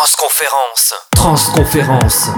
Transconférence. Transconférence.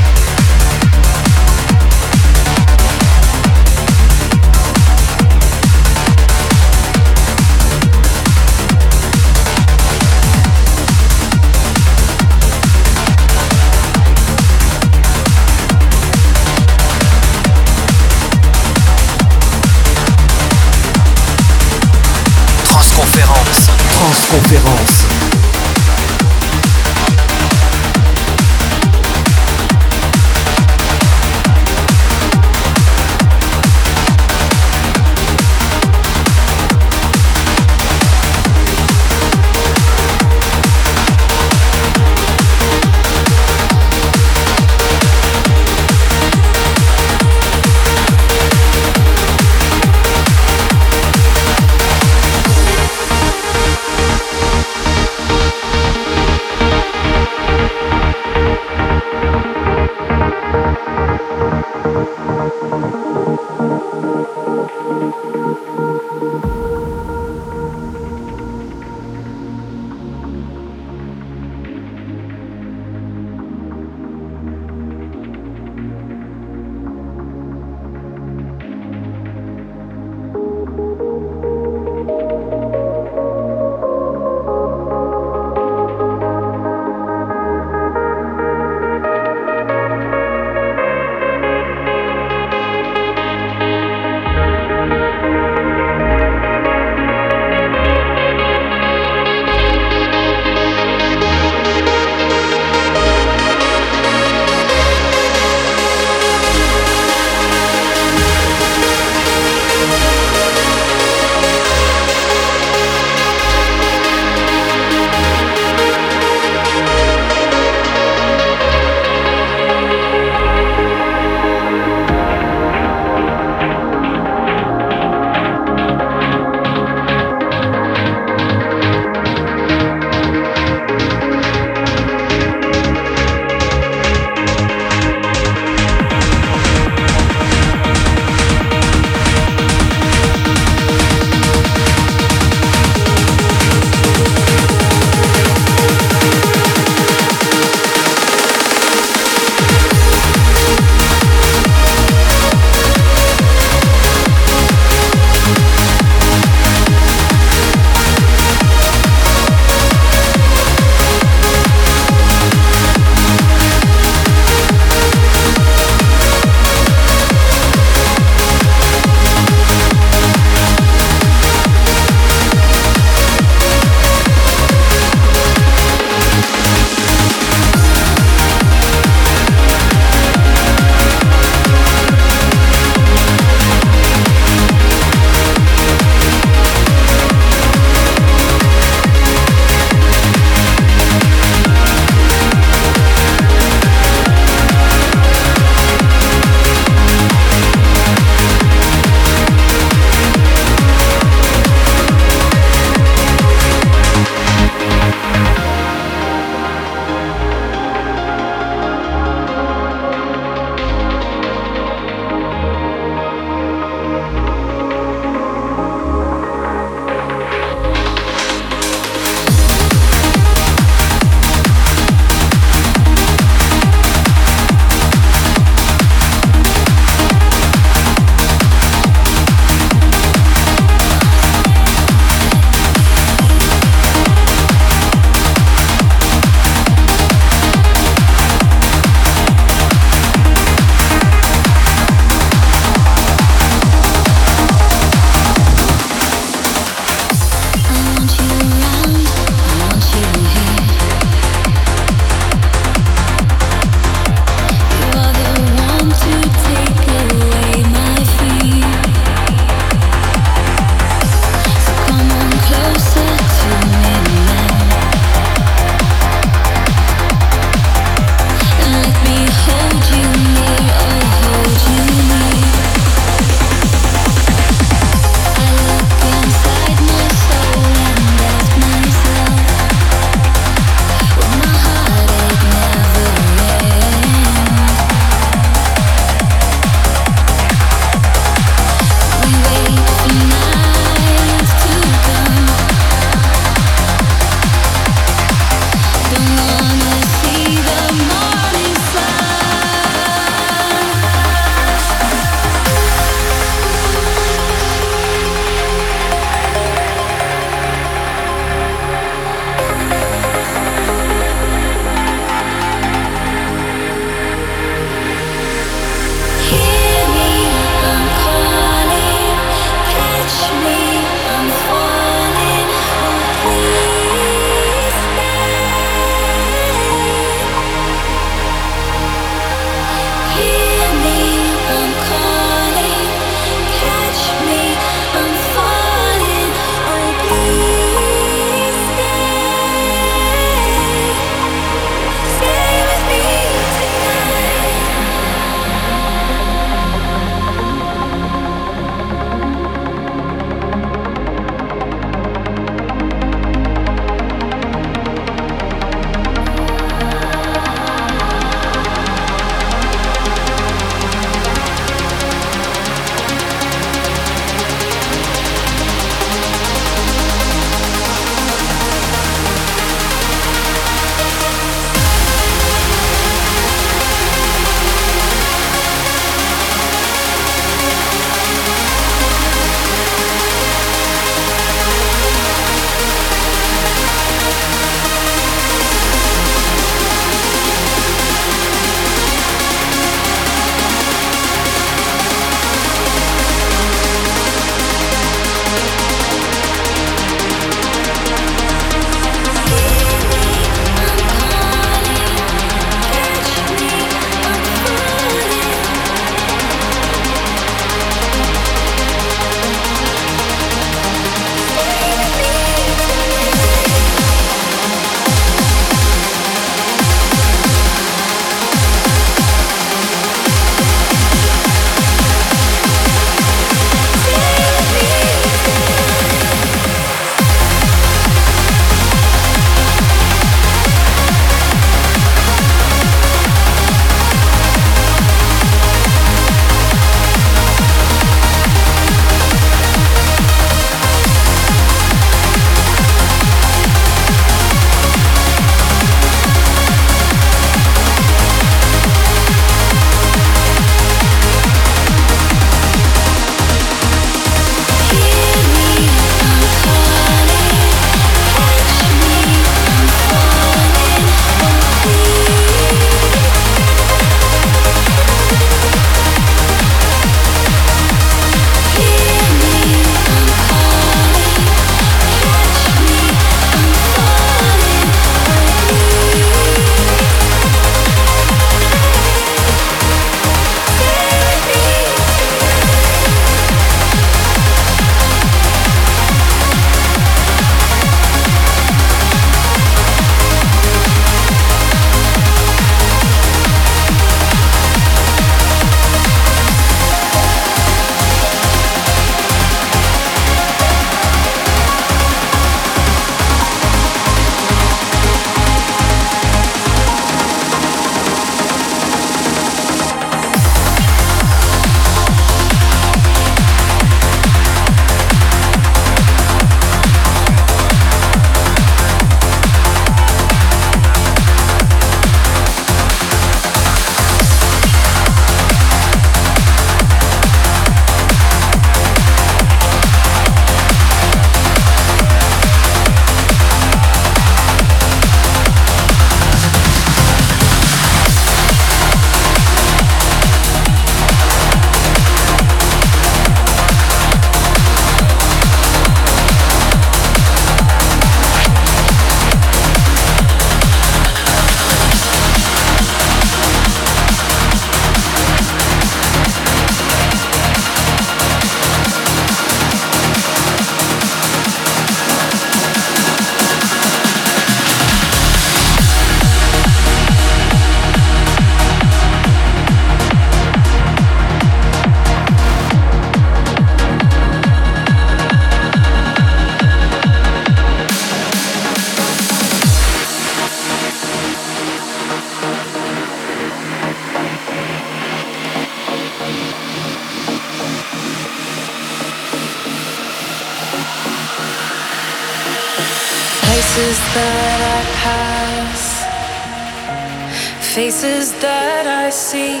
Faces that I see,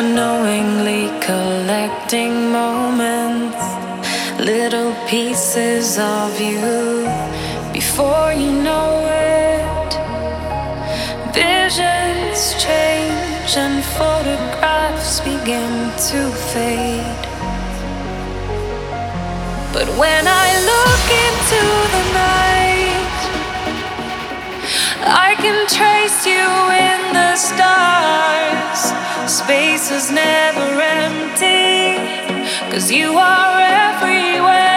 unknowingly collecting moments, little pieces of you before you know it. Visions change and photographs begin to fade. But when I look into the night, I can trace you in the stars. Space is never empty, cause you are everywhere.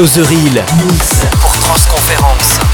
Flo The Real. Mix pour Transconférence.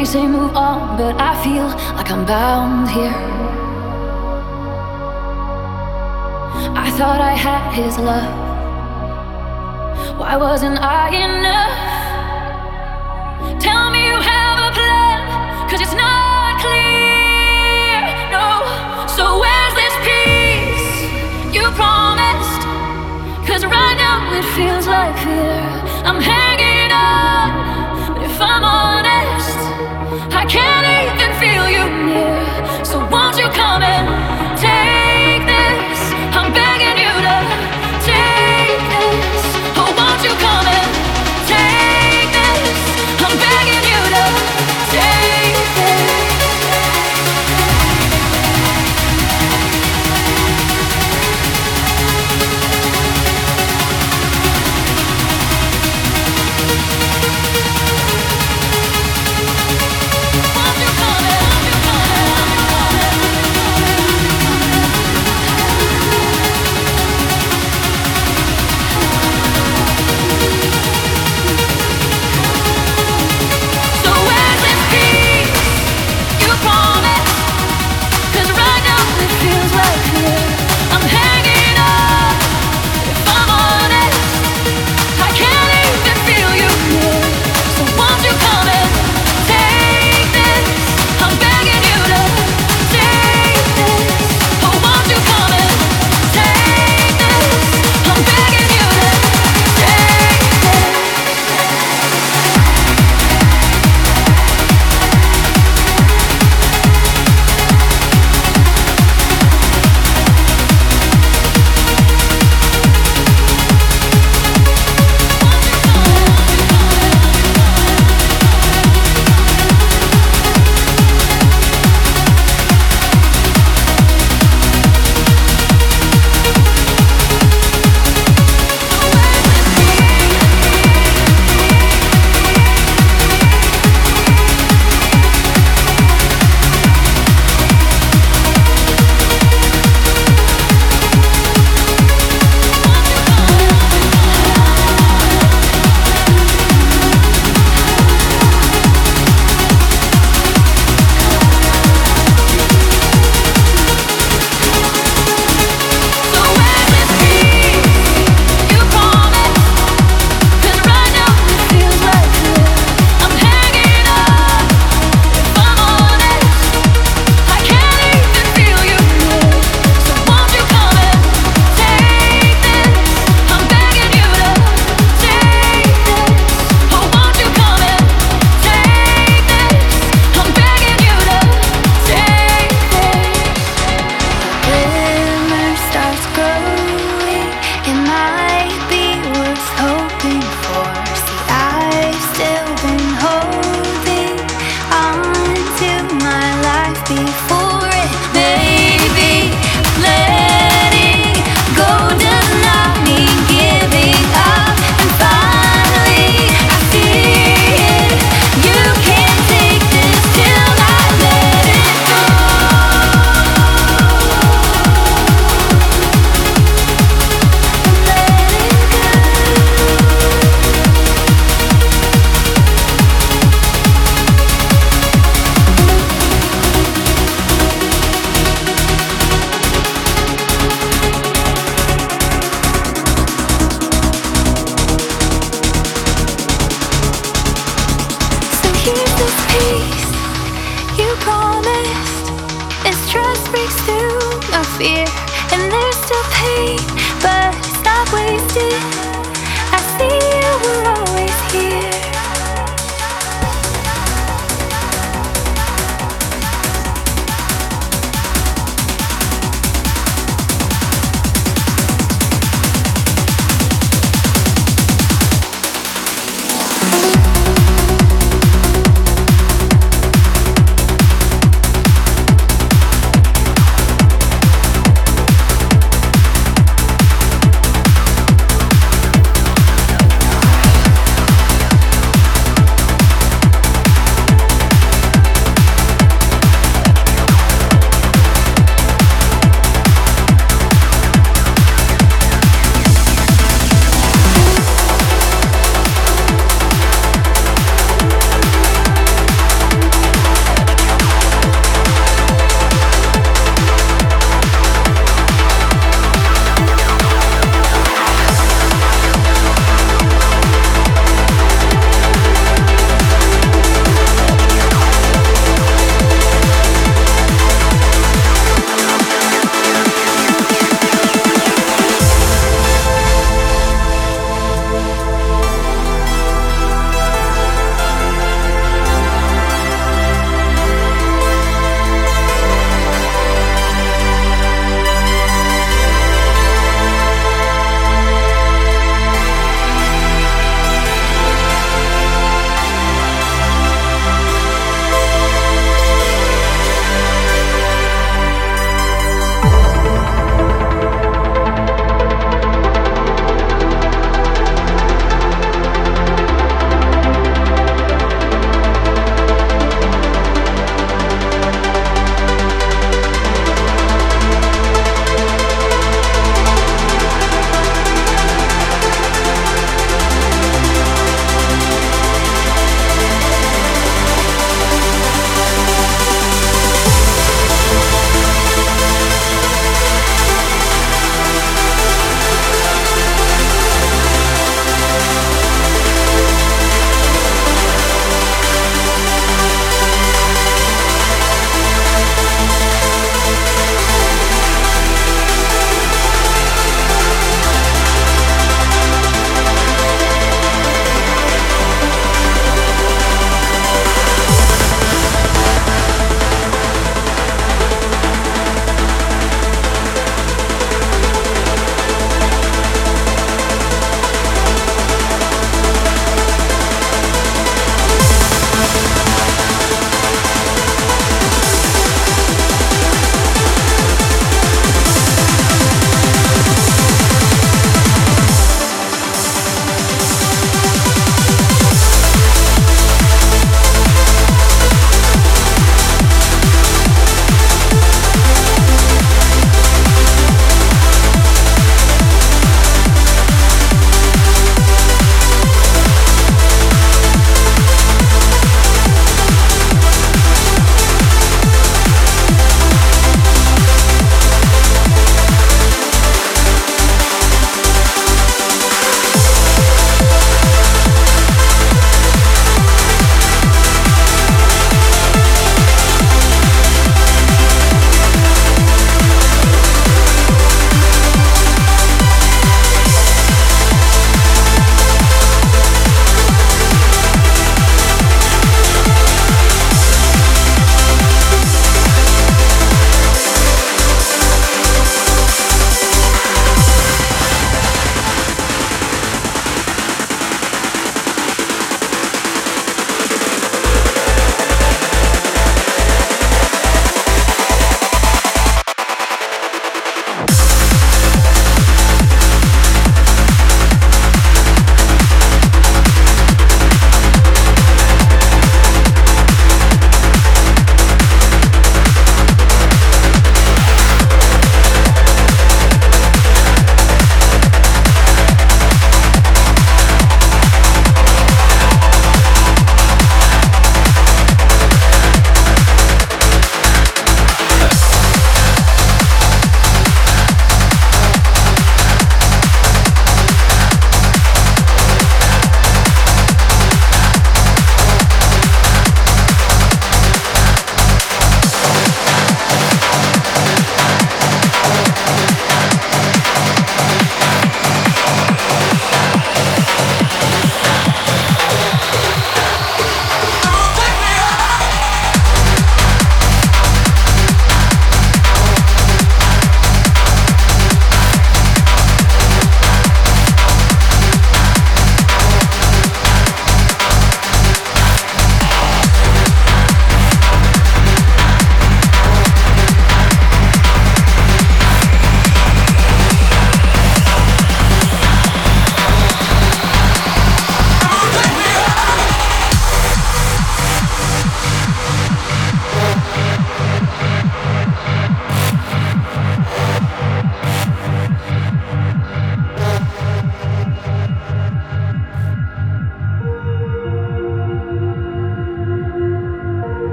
They say move on, but I feel like I'm bound here. I thought I had his love. Why wasn't I enough? Tell me you have a plan, cause it's not clear. No, so where's this peace you promised? Cause right now it feels like fear. I'm hanging on. But if I'm honest, you near. Fear, and there's still pain, but it's not wasted.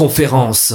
conférence